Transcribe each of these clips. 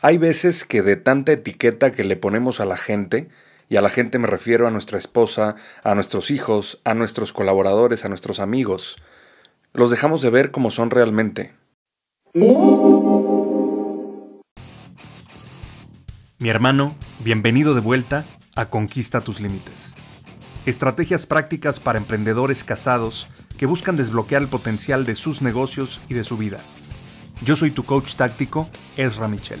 Hay veces que de tanta etiqueta que le ponemos a la gente, y a la gente me refiero a nuestra esposa, a nuestros hijos, a nuestros colaboradores, a nuestros amigos, los dejamos de ver como son realmente. Mi hermano, bienvenido de vuelta a Conquista tus Límites. Estrategias prácticas para emprendedores casados que buscan desbloquear el potencial de sus negocios y de su vida. Yo soy tu coach táctico, Ezra Michel.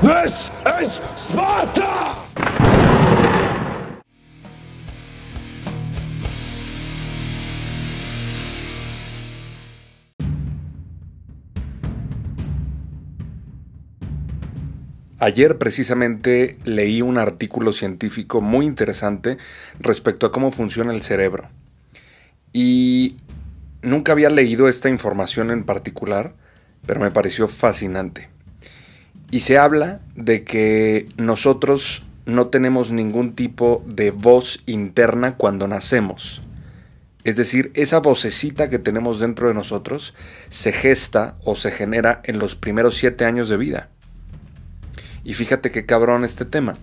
This is Sparta! Ayer precisamente leí un artículo científico muy interesante respecto a cómo funciona el cerebro. Y nunca había leído esta información en particular, pero me pareció fascinante. Y se habla de que nosotros no tenemos ningún tipo de voz interna cuando nacemos. Es decir, esa vocecita que tenemos dentro de nosotros se gesta o se genera en los primeros siete años de vida. Y fíjate qué cabrón este tema.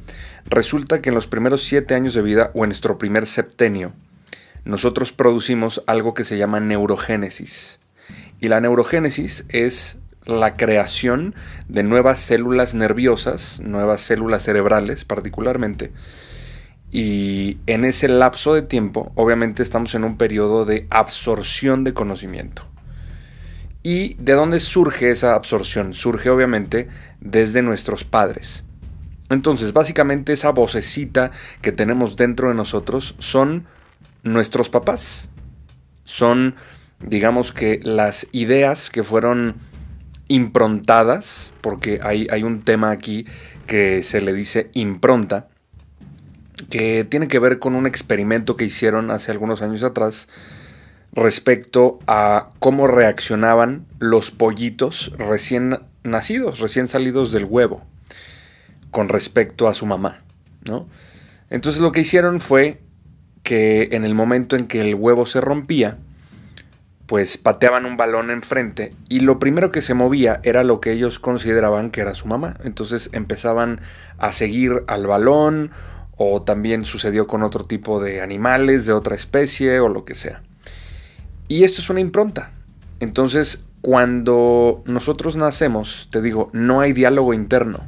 Resulta que en los primeros siete años de vida o en nuestro primer septenio, nosotros producimos algo que se llama neurogénesis. Y la neurogénesis es la creación de nuevas células nerviosas, nuevas células cerebrales particularmente. Y en ese lapso de tiempo, obviamente estamos en un periodo de absorción de conocimiento. ¿Y de dónde surge esa absorción? Surge obviamente desde nuestros padres. Entonces, básicamente esa vocecita que tenemos dentro de nosotros son nuestros papás. Son, digamos que, las ideas que fueron improntadas, porque hay, hay un tema aquí que se le dice impronta, que tiene que ver con un experimento que hicieron hace algunos años atrás respecto a cómo reaccionaban los pollitos recién nacidos, recién salidos del huevo, con respecto a su mamá, ¿no? Entonces lo que hicieron fue que en el momento en que el huevo se rompía, pues pateaban un balón enfrente y lo primero que se movía era lo que ellos consideraban que era su mamá. Entonces empezaban a seguir al balón o también sucedió con otro tipo de animales de otra especie o lo que sea. Y esto es una impronta. Entonces, cuando nosotros nacemos, te digo, no hay diálogo interno.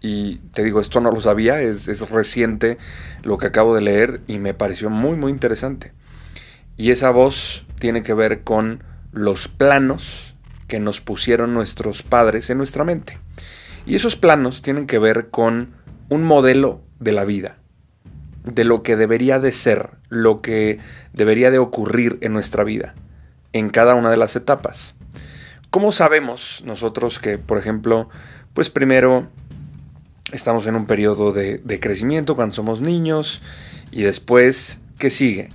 Y te digo, esto no lo sabía, es, es, reciente lo que acabo de leer y me pareció muy, muy interesante. Y esa voz tiene que ver con los planos que nos pusieron nuestros padres en nuestra mente. Y esos planos tienen que ver con un modelo de la vida de lo que debería de ser, lo que debería de ocurrir en nuestra vida, en cada una de las etapas. ¿Cómo sabemos nosotros que, por ejemplo, pues primero estamos en un periodo de, de crecimiento cuando somos niños y después, ¿qué sigue?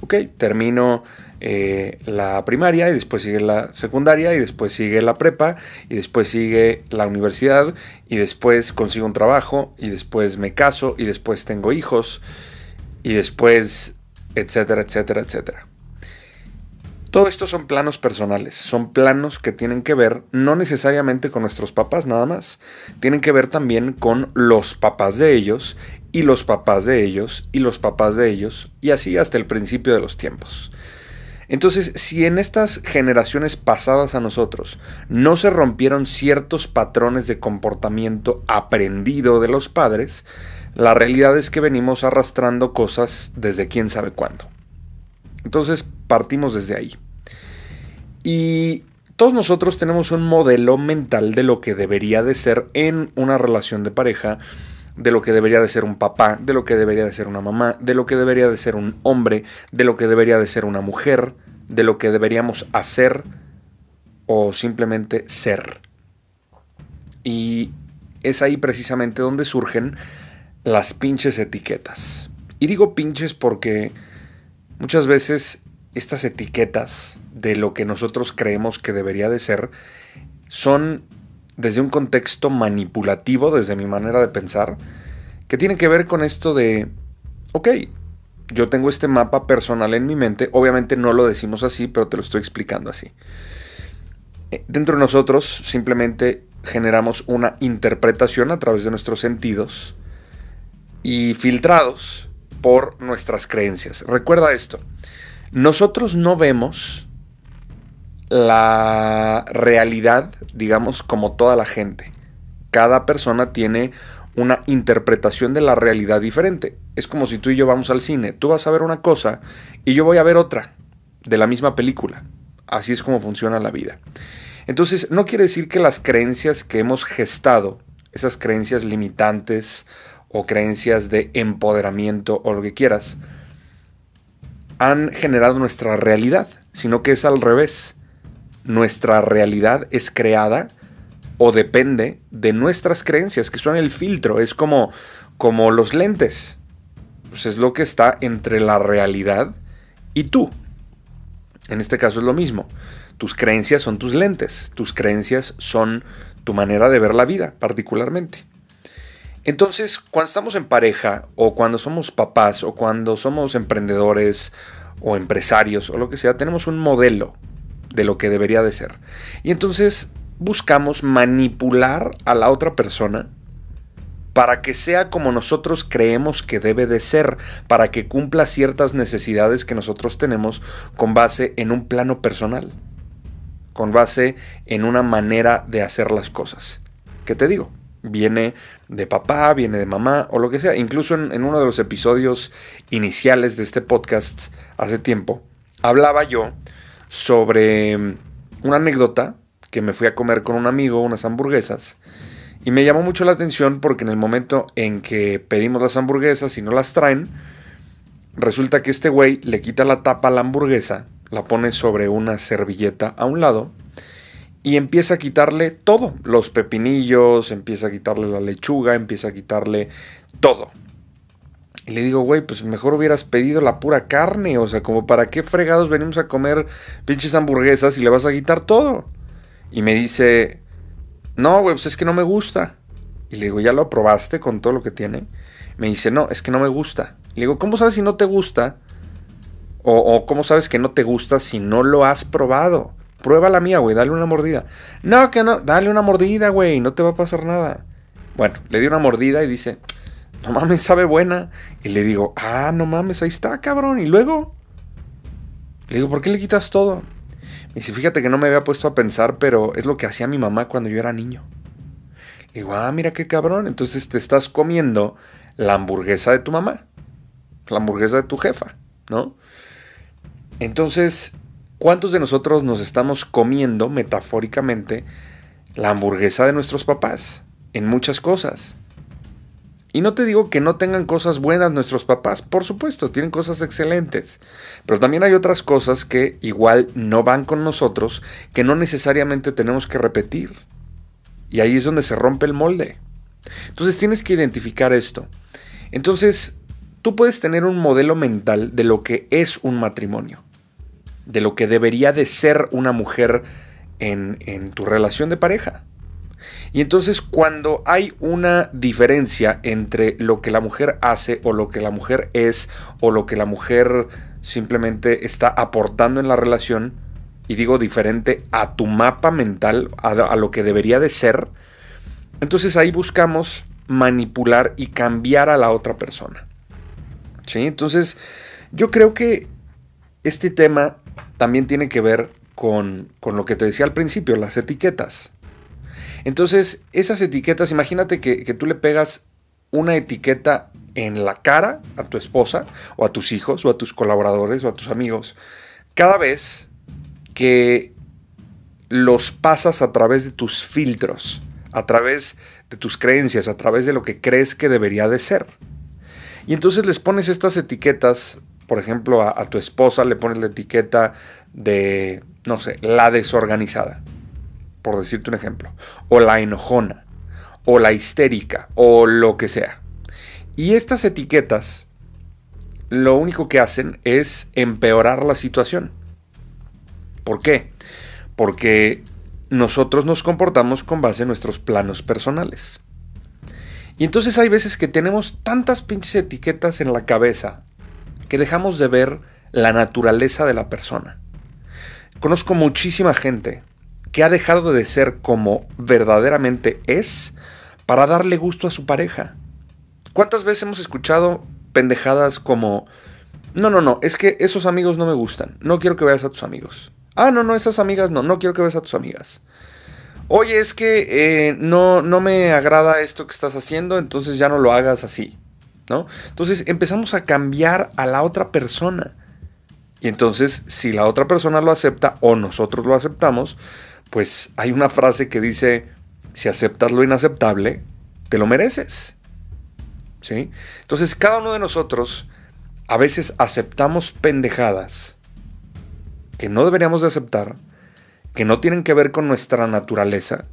Ok, termino eh, la primaria y después sigue la secundaria y después sigue la prepa y después sigue la universidad y después consigo un trabajo y después me caso y después tengo hijos y después etcétera, etcétera, etcétera. Todo esto son planos personales, son planos que tienen que ver no necesariamente con nuestros papás nada más, tienen que ver también con los papás de ellos y los papás de ellos y los papás de ellos y así hasta el principio de los tiempos. Entonces, si en estas generaciones pasadas a nosotros no se rompieron ciertos patrones de comportamiento aprendido de los padres, la realidad es que venimos arrastrando cosas desde quién sabe cuándo. Entonces, partimos desde ahí. Y todos nosotros tenemos un modelo mental de lo que debería de ser en una relación de pareja, de lo que debería de ser un papá, de lo que debería de ser una mamá, de lo que debería de ser un hombre, de lo que debería de ser una mujer, de lo que deberíamos hacer o simplemente ser. Y es ahí precisamente donde surgen las pinches etiquetas. Y digo pinches porque muchas veces estas etiquetas de lo que nosotros creemos que debería de ser son desde un contexto manipulativo, desde mi manera de pensar, que tiene que ver con esto de, ok, yo tengo este mapa personal en mi mente, obviamente no lo decimos así, pero te lo estoy explicando así. Eh, dentro de nosotros simplemente generamos una interpretación a través de nuestros sentidos y filtrados por nuestras creencias. Recuerda esto, nosotros no vemos la realidad, digamos, como toda la gente. Cada persona tiene una interpretación de la realidad diferente. Es como si tú y yo vamos al cine. Tú vas a ver una cosa y yo voy a ver otra de la misma película. Así es como funciona la vida. Entonces, no quiere decir que las creencias que hemos gestado, esas creencias limitantes o creencias de empoderamiento o lo que quieras, han generado nuestra realidad, sino que es al revés. Nuestra realidad es creada o depende de nuestras creencias, que son el filtro, es como, como los lentes. Pues es lo que está entre la realidad y tú. En este caso es lo mismo. Tus creencias son tus lentes, tus creencias son tu manera de ver la vida particularmente. Entonces, cuando estamos en pareja o cuando somos papás o cuando somos emprendedores o empresarios o lo que sea, tenemos un modelo de lo que debería de ser. Y entonces buscamos manipular a la otra persona para que sea como nosotros creemos que debe de ser, para que cumpla ciertas necesidades que nosotros tenemos con base en un plano personal con base en una manera de hacer las cosas. ¿Qué te digo? Viene de papá, viene de mamá o lo que sea. Incluso en, uno de los episodios iniciales de este podcast hace tiempo, hablaba yo sobre una anécdota que me fui a comer con un amigo unas hamburguesas. Y me llamó mucho la atención porque en el momento en que pedimos las hamburguesas y no las traen, resulta que este güey le quita la tapa a la hamburguesa la pone sobre una servilleta a un lado y empieza a quitarle todo, los pepinillos, empieza a quitarle la lechuga, empieza a quitarle todo. Y le digo, güey, pues mejor hubieras pedido la pura carne, o sea, como para qué fregados venimos a comer pinches hamburguesas y le vas a quitar todo. Y me dice, no, güey, pues es que no me gusta. Y le digo, ¿ya lo probaste con todo lo que tiene? Me dice, no, es que no me gusta. Le digo, ¿cómo sabes si no te gusta? O, cómo sabes que no te gusta si no lo has probado. Prueba la mía, güey, dale una mordida. No, que no, dale una mordida, güey, no te va a pasar nada. Bueno, le di una mordida y dice, no mames, sabe buena. Y le digo, ah, no mames, ahí está, cabrón. Y luego, le digo, ¿por qué le quitas todo? Me dice, fíjate que no me había puesto a pensar, pero es lo que hacía mi mamá cuando yo era niño. Le digo, ah, mira qué cabrón. Entonces te estás comiendo la hamburguesa de tu mamá, la hamburguesa de tu jefa, ¿no? Entonces, ¿cuántos de nosotros nos estamos comiendo metafóricamente la hamburguesa de nuestros papás? En muchas cosas. Y no te digo que no tengan cosas buenas nuestros papás, por supuesto, tienen cosas excelentes, pero también hay otras cosas que igual no van con nosotros, que no necesariamente tenemos que repetir. Y ahí es donde se rompe el molde. Entonces tienes que identificar esto. Entonces, tú puedes tener un modelo mental de lo que es un matrimonio de lo que debería de ser una mujer en, en tu relación de pareja. Y entonces cuando hay una diferencia entre lo que la mujer hace o lo que la mujer es o lo que la mujer simplemente está aportando en la relación, y digo diferente a tu mapa mental, a, lo que debería de ser, entonces ahí buscamos manipular y cambiar a la otra persona. ¿Sí? Entonces yo creo que este tema también tiene que ver con, lo que te decía al principio, las etiquetas. Entonces, esas etiquetas, imagínate que, que tú le pegas una etiqueta en la cara a tu esposa o a tus hijos o a tus colaboradores o a tus amigos cada vez que los pasas a través de tus filtros, a través de tus creencias, a través de lo que crees que debería de ser. Y entonces les pones estas etiquetas por ejemplo, a, tu esposa le pones la etiqueta de, no sé, la desorganizada, por decirte un ejemplo, o la enojona, o la histérica o lo que sea. Y estas etiquetas lo único que hacen es empeorar la situación. ¿Por qué? Porque nosotros nos comportamos con base en nuestros planos personales. Y entonces hay veces que tenemos tantas pinches etiquetas en la cabeza que dejamos de ver la naturaleza de la persona. Conozco muchísima gente que ha dejado de ser como verdaderamente es para darle gusto a su pareja. ¿Cuántas veces hemos escuchado pendejadas como, no, no, no, es que esos amigos no me gustan, no quiero que veas a tus amigos. Ah, no, no, esas amigas no, no quiero que veas a tus amigas. Oye, es que eh, no, no me agrada esto que estás haciendo, entonces ya no lo hagas así, ¿no? Entonces empezamos a cambiar a la otra persona. Y entonces, si la otra persona lo acepta o nosotros lo aceptamos, pues hay una frase que dice, si aceptas lo inaceptable, te lo mereces. ¿Sí? Entonces, cada uno de nosotros a veces aceptamos pendejadas que no deberíamos de aceptar que no tienen que ver con nuestra naturaleza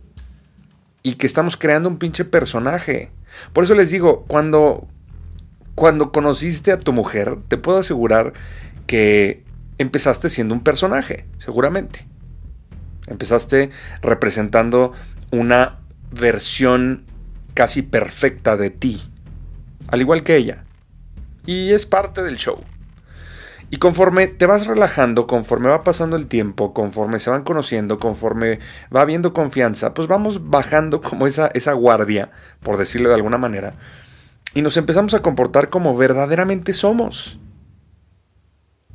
y que estamos creando un pinche personaje. Por eso les digo, cuando, cuando conociste a tu mujer, te puedo asegurar que empezaste siendo un personaje, seguramente. Empezaste representando una versión casi perfecta de ti, al igual que ella. Y es parte del show. Y conforme te vas relajando, conforme va pasando el tiempo, conforme se van conociendo, conforme va habiendo confianza, pues vamos bajando como esa, esa guardia, por decirlo de alguna manera, y nos empezamos a comportar como verdaderamente somos.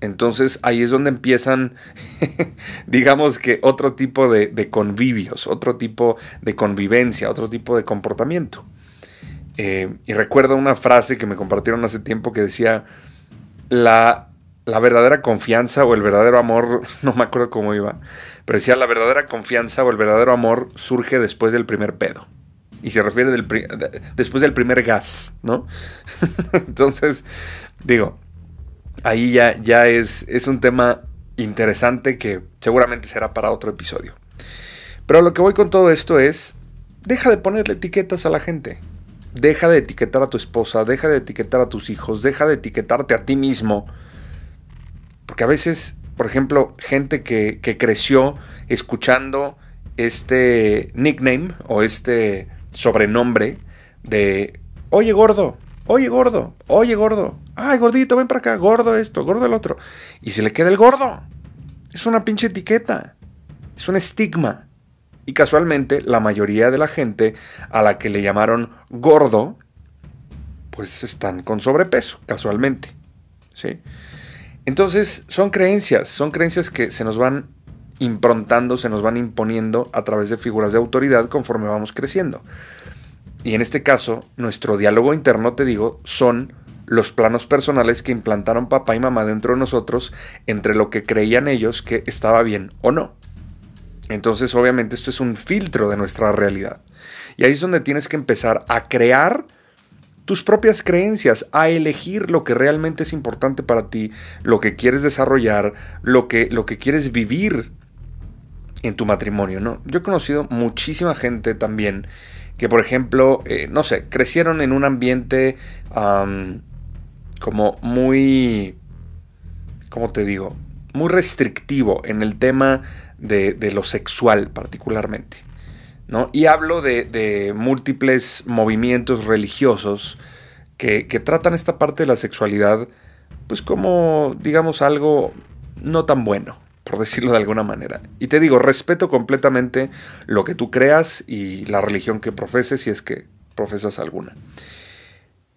Entonces ahí es donde empiezan, digamos que otro tipo de, convivios, otro tipo de convivencia, otro tipo de comportamiento. Eh, y recuerdo una frase que me compartieron hace tiempo que decía, la la verdadera confianza o el verdadero amor, no me acuerdo cómo iba, pero decía la verdadera confianza o el verdadero amor surge después del primer pedo. Y se refiere del después del primer gas, ¿no? Entonces, digo, ahí ya, ya es, es un tema interesante que seguramente será para otro episodio. Pero lo que voy con todo esto es, deja de ponerle etiquetas a la gente. Deja de etiquetar a tu esposa, deja de etiquetar a tus hijos, deja de etiquetarte a ti mismo porque a veces, por ejemplo, gente que, creció escuchando este nickname o este sobrenombre de, oye gordo, oye gordo, oye gordo, ay gordito, ven para acá, gordo esto, gordo el otro. Y se le queda el gordo. Es una pinche etiqueta. Es un estigma. Y casualmente la mayoría de la gente a la que le llamaron gordo, pues están con sobrepeso, casualmente. ¿Sí? Entonces, son creencias, son creencias que se nos van improntando, se nos van imponiendo a través de figuras de autoridad conforme vamos creciendo. Y en este caso, nuestro diálogo interno, te digo, son los planos personales que implantaron papá y mamá dentro de nosotros entre lo que creían ellos que estaba bien o no. Entonces, obviamente, esto es un filtro de nuestra realidad. Y ahí es donde tienes que empezar a crear tus propias creencias, a elegir lo que realmente es importante para ti, lo que quieres desarrollar, lo que, lo que quieres vivir en tu matrimonio, ¿no? Yo he conocido muchísima gente también que, por ejemplo, eh, no sé, crecieron en un ambiente como muy, ¿cómo te digo? Muy restrictivo en el tema de, de lo sexual particularmente. Y hablo de, múltiples movimientos religiosos que, tratan esta parte de la sexualidad, pues como, digamos, algo no tan bueno, por decirlo de alguna manera. Y te digo, respeto completamente lo que tú creas y la religión que profeses, si es que profesas alguna.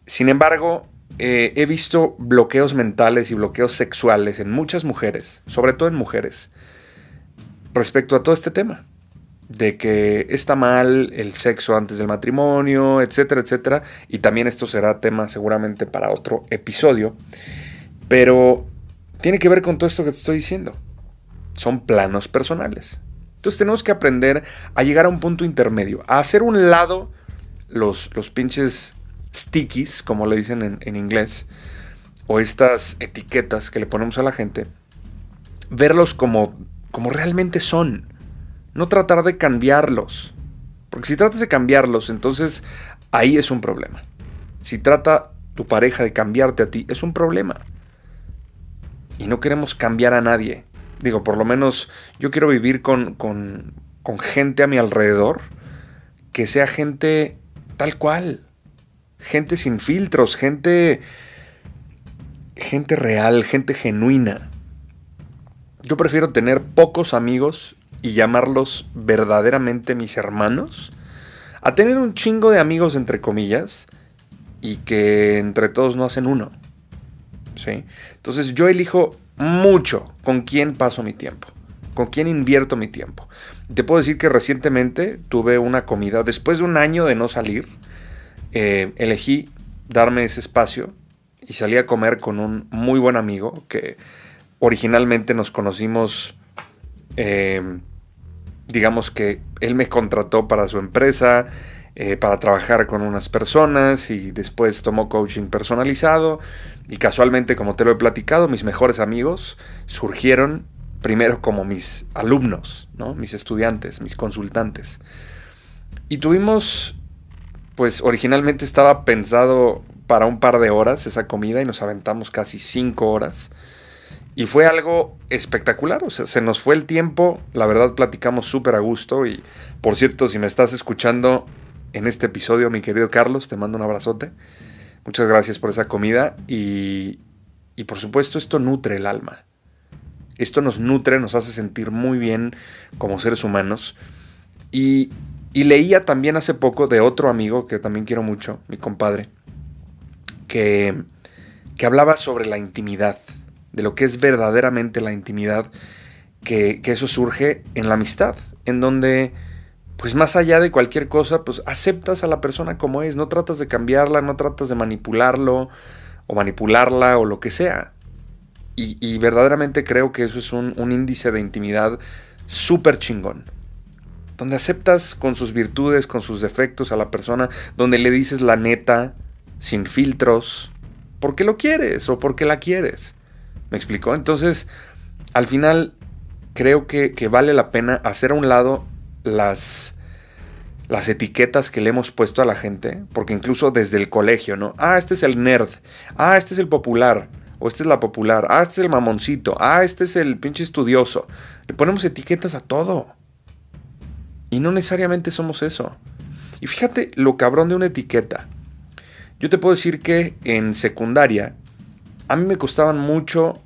Sin embargo, eh, he visto bloqueos mentales y bloqueos sexuales en muchas mujeres, sobre todo en mujeres, respecto a todo este tema de que está mal el sexo antes del matrimonio, etcétera, etcétera. Y también esto será tema seguramente para otro episodio. Pero tiene que ver con todo esto que te estoy diciendo. Son planos personales. Entonces tenemos que aprender a llegar a un punto intermedio, a hacer un lado los, los pinches stickies, como le dicen en, en inglés, o estas etiquetas que le ponemos a la gente, verlos como, como realmente son no tratar de cambiarlos. Porque si tratas de cambiarlos, entonces ahí es un problema. Si trata tu pareja de cambiarte a ti, es un problema. Y no queremos cambiar a nadie. Digo, por lo menos yo quiero vivir con, con, con gente a mi alrededor que sea gente tal cual. Gente sin filtros, gente gente real, gente genuina. Yo prefiero tener pocos amigos y llamarlos verdaderamente mis hermanos, a tener un chingo de amigos entre comillas y que entre todos no hacen uno. ¿Sí? Entonces yo elijo mucho con quién paso mi tiempo, con quién invierto mi tiempo. Te puedo decir que recientemente tuve una comida, después de un año de no salir, eh, elegí darme ese espacio y salí a comer con un muy buen amigo que originalmente nos conocimos eh, digamos que él me contrató para su empresa, eh, para trabajar con unas personas y después tomó coaching personalizado y casualmente, como te lo he platicado, mis mejores amigos surgieron primero como mis alumnos, ¿no? mis estudiantes, mis consultantes. Y tuvimos, pues originalmente estaba pensado para un par de horas esa comida y nos aventamos casi cinco horas. Y fue algo espectacular, o sea, se nos fue el tiempo, la verdad platicamos súper a gusto y por cierto, si me estás escuchando en este episodio, mi querido Carlos, te mando un abrazote. Muchas gracias por esa comida y, y por supuesto esto nutre el alma. Esto nos nutre, nos hace sentir muy bien como seres humanos. Y, y leía también hace poco de otro amigo que también quiero mucho, mi compadre, que, que hablaba sobre la intimidad de lo que es verdaderamente la intimidad, que, eso surge en la amistad, en donde, pues más allá de cualquier cosa, pues aceptas a la persona como es, no tratas de cambiarla, no tratas de manipularlo o manipularla o lo que sea. Y, verdaderamente creo que eso es un, un índice de intimidad súper chingón. Donde aceptas con sus virtudes, con sus defectos a la persona, donde le dices la neta, sin filtros, porque lo quieres o porque la quieres. ¿Me explicó? Entonces, al final, creo que, vale la pena hacer a un lado las, las etiquetas que le hemos puesto a la gente, porque incluso desde el colegio, ¿no? Ah, este es el nerd, ah, este es el popular, o este es la popular, ah, este es el mamoncito, ah, este es el pinche estudioso. Le ponemos etiquetas a todo. Y no necesariamente somos eso. Y fíjate lo cabrón de una etiqueta. Yo te puedo decir que en secundaria a mí me costaban mucho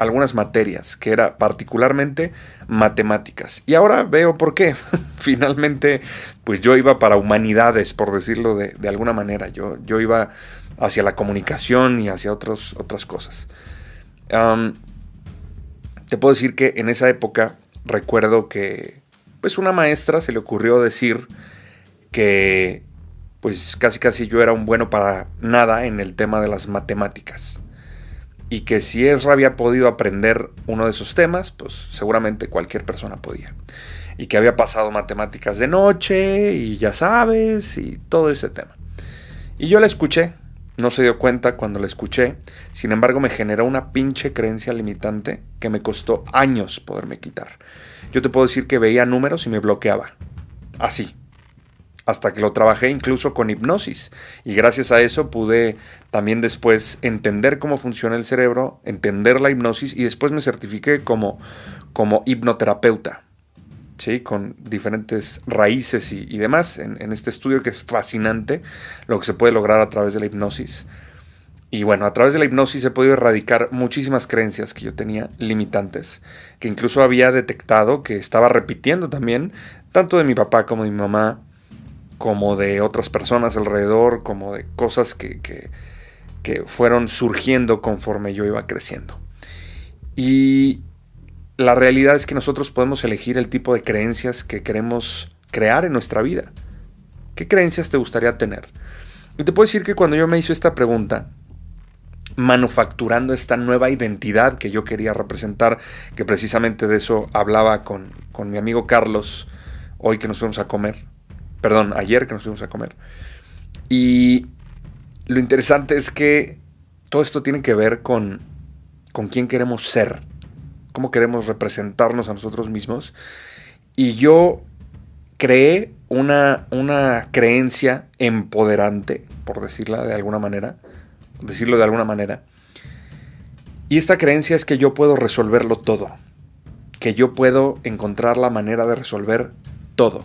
algunas materias, que era particularmente matemáticas. Y ahora veo por qué. Finalmente, pues yo iba para humanidades, por decirlo de, alguna manera. Yo, yo, iba hacia la comunicación y hacia otras cosas. te puedo decir que en esa época recuerdo que pues una maestra se le ocurrió decir que pues casi casi yo era un bueno para nada en el tema de las matemáticas y que si Ezra había podido aprender uno de esos temas, pues seguramente cualquier persona podía. Y que había pasado matemáticas de noche y ya sabes, y todo ese tema. Y yo la escuché, no se dio cuenta cuando la escuché, sin embargo me generó una pinche creencia limitante que me costó años poderme quitar. Yo te puedo decir que veía números y me bloqueaba. Así, hasta que lo trabajé incluso con hipnosis. Y gracias a eso pude también después entender cómo funciona el cerebro, entender la hipnosis y después me certifiqué como, como hipnoterapeuta. ¿sí? con diferentes raíces y, demás en, en, este estudio que es fascinante lo que se puede lograr a través de la hipnosis. Y bueno, a través de la hipnosis he podido erradicar muchísimas creencias que yo tenía limitantes, que incluso había detectado que estaba repitiendo también, tanto de mi papá como de mi mamá, como de otras personas alrededor, como de cosas que, que, fueron surgiendo conforme yo iba creciendo. Y la realidad es que nosotros podemos elegir el tipo de creencias que queremos crear en nuestra vida. ¿Qué creencias te gustaría tener? Y te puedo decir que cuando yo me hice esta pregunta, manufacturando esta nueva identidad que yo quería representar, que precisamente de eso hablaba con, con mi amigo Carlos, hoy que nos fuimos a comer, Perdón, ayer que nos fuimos a comer. Y lo interesante es que todo esto tiene que ver con, con quién queremos ser, cómo queremos representarnos a nosotros mismos. Y yo creé una, una creencia empoderante, por decirla de alguna manera, decirlo de alguna manera. Y esta creencia es que yo puedo resolverlo todo, que yo puedo encontrar la manera de resolver todo.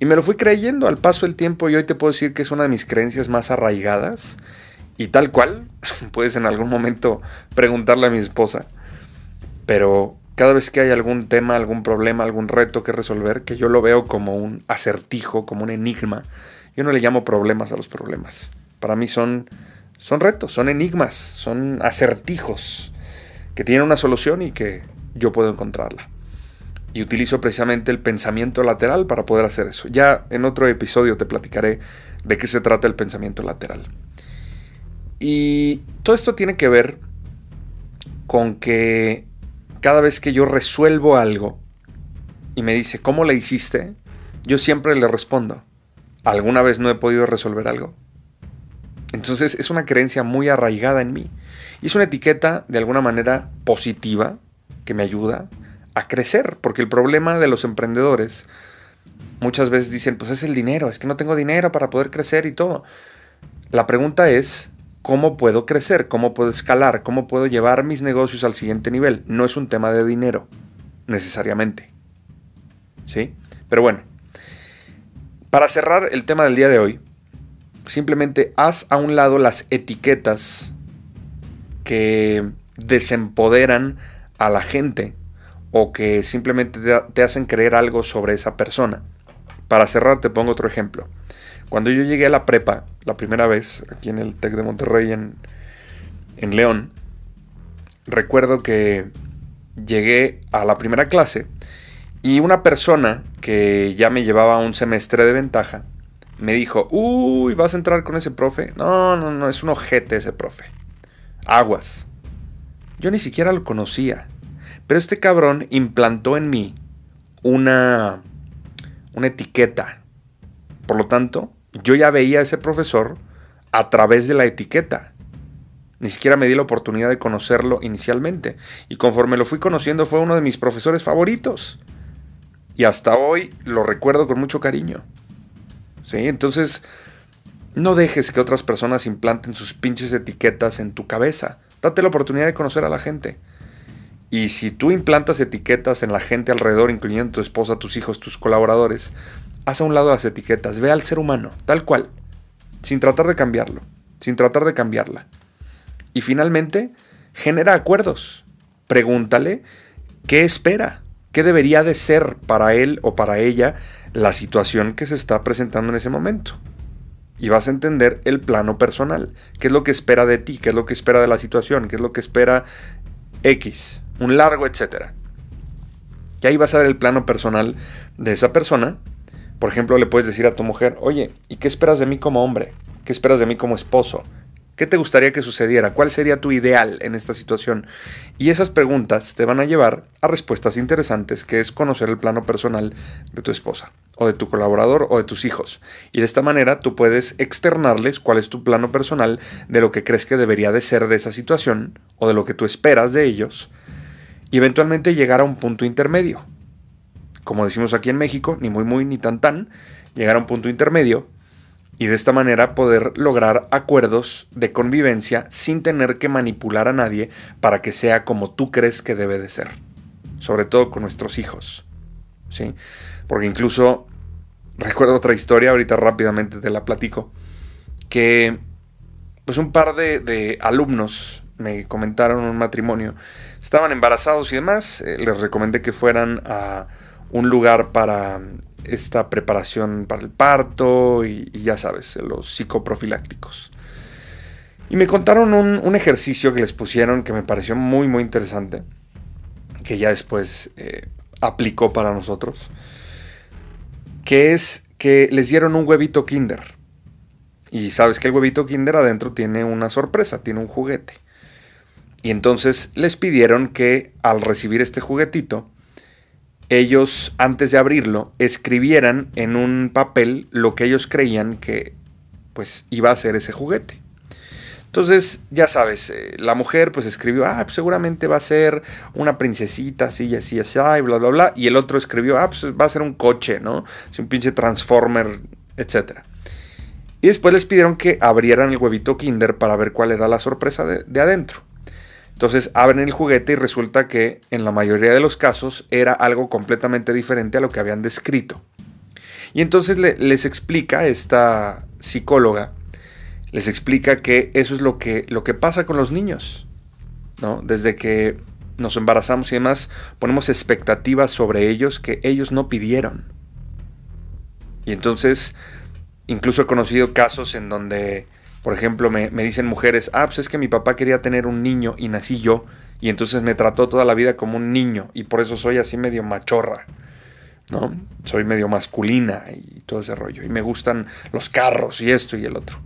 Y me lo fui creyendo al paso del tiempo y hoy te puedo decir que es una de mis creencias más arraigadas y tal cual, puedes en algún momento preguntarle a mi esposa, pero cada vez que hay algún tema, algún problema, algún reto que resolver, que yo lo veo como un acertijo, como un enigma, yo no le llamo problemas a los problemas. Para mí son, son retos, son enigmas, son acertijos que tienen una solución y que yo puedo encontrarla. Y utilizo precisamente el pensamiento lateral para poder hacer eso. Ya en otro episodio te platicaré de qué se trata el pensamiento lateral. Y todo esto tiene que ver con que cada vez que yo resuelvo algo y me dice, ¿cómo le hiciste? Yo siempre le respondo, ¿alguna vez no he podido resolver algo? Entonces es una creencia muy arraigada en mí. Y es una etiqueta de alguna manera positiva que me ayuda a crecer, porque el problema de los emprendedores muchas veces dicen, pues es el dinero, es que no tengo dinero para poder crecer y todo. La pregunta es, ¿cómo puedo crecer? ¿Cómo puedo escalar? ¿Cómo puedo llevar mis negocios al siguiente nivel? No es un tema de dinero, necesariamente. ¿Sí? Pero bueno, para cerrar el tema del día de hoy, simplemente haz a un lado las etiquetas que desempoderan a la gente o que simplemente te hacen creer algo sobre esa persona. Para cerrar te pongo otro ejemplo. Cuando yo llegué a la prepa, la primera vez, aquí en el TEC de Monterrey, en, en León, recuerdo que llegué a la primera clase y una persona que ya me llevaba un semestre de ventaja me dijo, uy, ¿vas a entrar con ese profe? No, no, no, es un ojete ese profe. Aguas. Yo ni siquiera lo conocía. Pero este cabrón implantó en mí una, una etiqueta. Por lo tanto, yo ya veía a ese profesor a través de la etiqueta. Ni siquiera me di la oportunidad de conocerlo inicialmente. Y conforme lo fui conociendo fue uno de mis profesores favoritos. Y hasta hoy lo recuerdo con mucho cariño. ¿Sí? Entonces, no dejes que otras personas implanten sus pinches etiquetas en tu cabeza. Date la oportunidad de conocer a la gente. Y si tú implantas etiquetas en la gente alrededor, incluyendo tu esposa, tus hijos, tus colaboradores, haz a un lado las etiquetas, ve al ser humano, tal cual, sin tratar de cambiarlo, sin tratar de cambiarla. Y finalmente, genera acuerdos. Pregúntale qué espera, qué debería de ser para él o para ella la situación que se está presentando en ese momento. Y vas a entender el plano personal, qué es lo que espera de ti, qué es lo que espera de la situación, qué es lo que espera X, un largo, etcétera. Y ahí vas a ver el plano personal de esa persona por ejemplo, le puedes decir a tu mujer, oye, ¿y qué esperas de mí como hombre? ¿Qué esperas de mí como esposo? ¿Qué te gustaría que sucediera? ¿Cuál sería tu ideal en esta situación? Y esas preguntas te van a llevar a respuestas interesantes, que es conocer el plano personal de tu esposa, o de tu colaborador, o de tus hijos. Y de esta manera tú puedes externarles cuál es tu plano personal de lo que crees que debería de ser de esa situación, o de lo que tú esperas de ellos, y eventualmente llegar a un punto intermedio como decimos aquí en México, ni muy muy ni tan tan, llegar a un punto intermedio y de esta manera poder lograr acuerdos de convivencia sin tener que manipular a nadie para que sea como tú crees que debe de ser, sobre todo con nuestros hijos, ¿sí? Porque incluso recuerdo otra historia, ahorita rápidamente te la platico, que pues un par de, de alumnos me comentaron un matrimonio, estaban embarazados y demás, eh, les recomendé que fueran a un lugar para esta preparación para el parto y, ya sabes, los psicoprofilácticos. Y me contaron un, ejercicio que les pusieron que me pareció muy, muy interesante, que ya después eh, aplicó para nosotros, que es que les dieron un huevito kinder. Y sabes que el huevito kinder adentro tiene una sorpresa, tiene un juguete. Y entonces les pidieron que al recibir este juguetito, ellos, antes de abrirlo, escribieran en un papel lo que ellos creían que pues iba a ser ese juguete. Entonces, ya sabes, eh, la mujer pues escribió, ah, pues seguramente va a ser una princesita, así y así, así, y bla, bla, bla. Y el otro escribió, ah, pues va a ser un coche, ¿no? Es un pinche transformer, etc. Y después les pidieron que abrieran el huevito Kinder para ver cuál era la sorpresa de, adentro. Entonces abren el juguete y resulta que en la mayoría de los casos era algo completamente diferente a lo que habían descrito. Y entonces les explica esta psicóloga les explica que eso es lo que, lo que pasa con los niños, ¿no? Desde que nos embarazamos y demás, ponemos expectativas sobre ellos que ellos no pidieron. Y entonces, incluso he conocido casos en donde, por ejemplo, me, dicen mujeres, ah, pues es que mi papá quería tener un niño y nací yo, y entonces me trató toda la vida como un niño, y por eso soy así medio machorra, ¿no? Soy medio masculina y todo ese rollo, y me gustan los carros y esto y el otro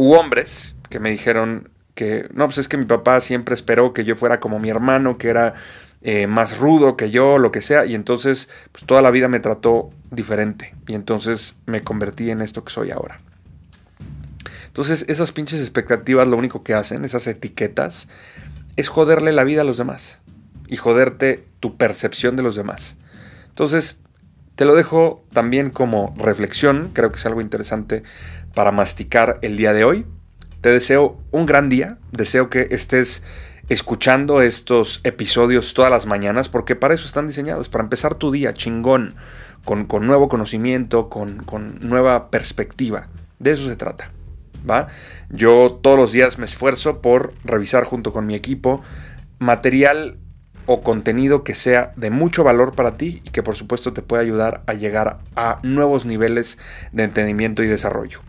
u hombres que me dijeron que, no, pues es que mi papá siempre esperó que yo fuera como mi hermano, que era eh, más rudo que yo, lo que sea, y entonces pues toda la vida me trató diferente, y entonces me convertí en esto que soy ahora. Entonces esas pinches expectativas lo único que hacen, esas etiquetas, es joderle la vida a los demás y joderte tu percepción de los demás. Entonces, te lo dejo también como reflexión, creo que es algo interesante para masticar el día de hoy. Te deseo un gran día, deseo que estés escuchando estos episodios todas las mañanas, porque para eso están diseñados, para empezar tu día chingón, con, nuevo conocimiento, con, con, nueva perspectiva. De eso se trata. ¿Va? Yo todos los días me esfuerzo por revisar junto con mi equipo material o contenido que sea de mucho valor para ti y que por supuesto te pueda ayudar a llegar a nuevos niveles de entendimiento y desarrollo.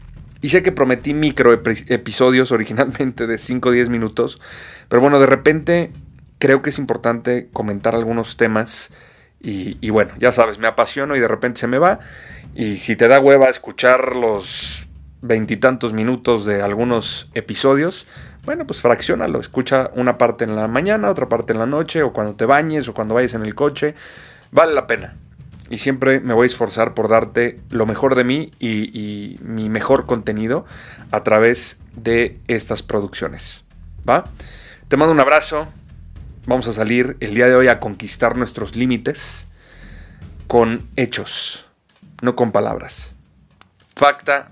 Y sé que prometí micro episodios originalmente de 5 o 10 minutos, pero bueno, de repente creo que es importante comentar algunos temas y, y, bueno, ya sabes, me apasiono y de repente se me va. Y si te da hueva escuchar los veintitantos minutos de algunos episodios, bueno, pues fraccionalo, escucha una parte en la mañana, otra parte en la noche, o cuando te bañes, o cuando vayas en el coche, vale la pena y siempre me voy a esforzar por darte lo mejor de mí y, mi mejor contenido a través de estas producciones. ¿Va? Te mando un abrazo. Vamos a salir el día de hoy a conquistar nuestros límites con hechos, no con palabras. Facta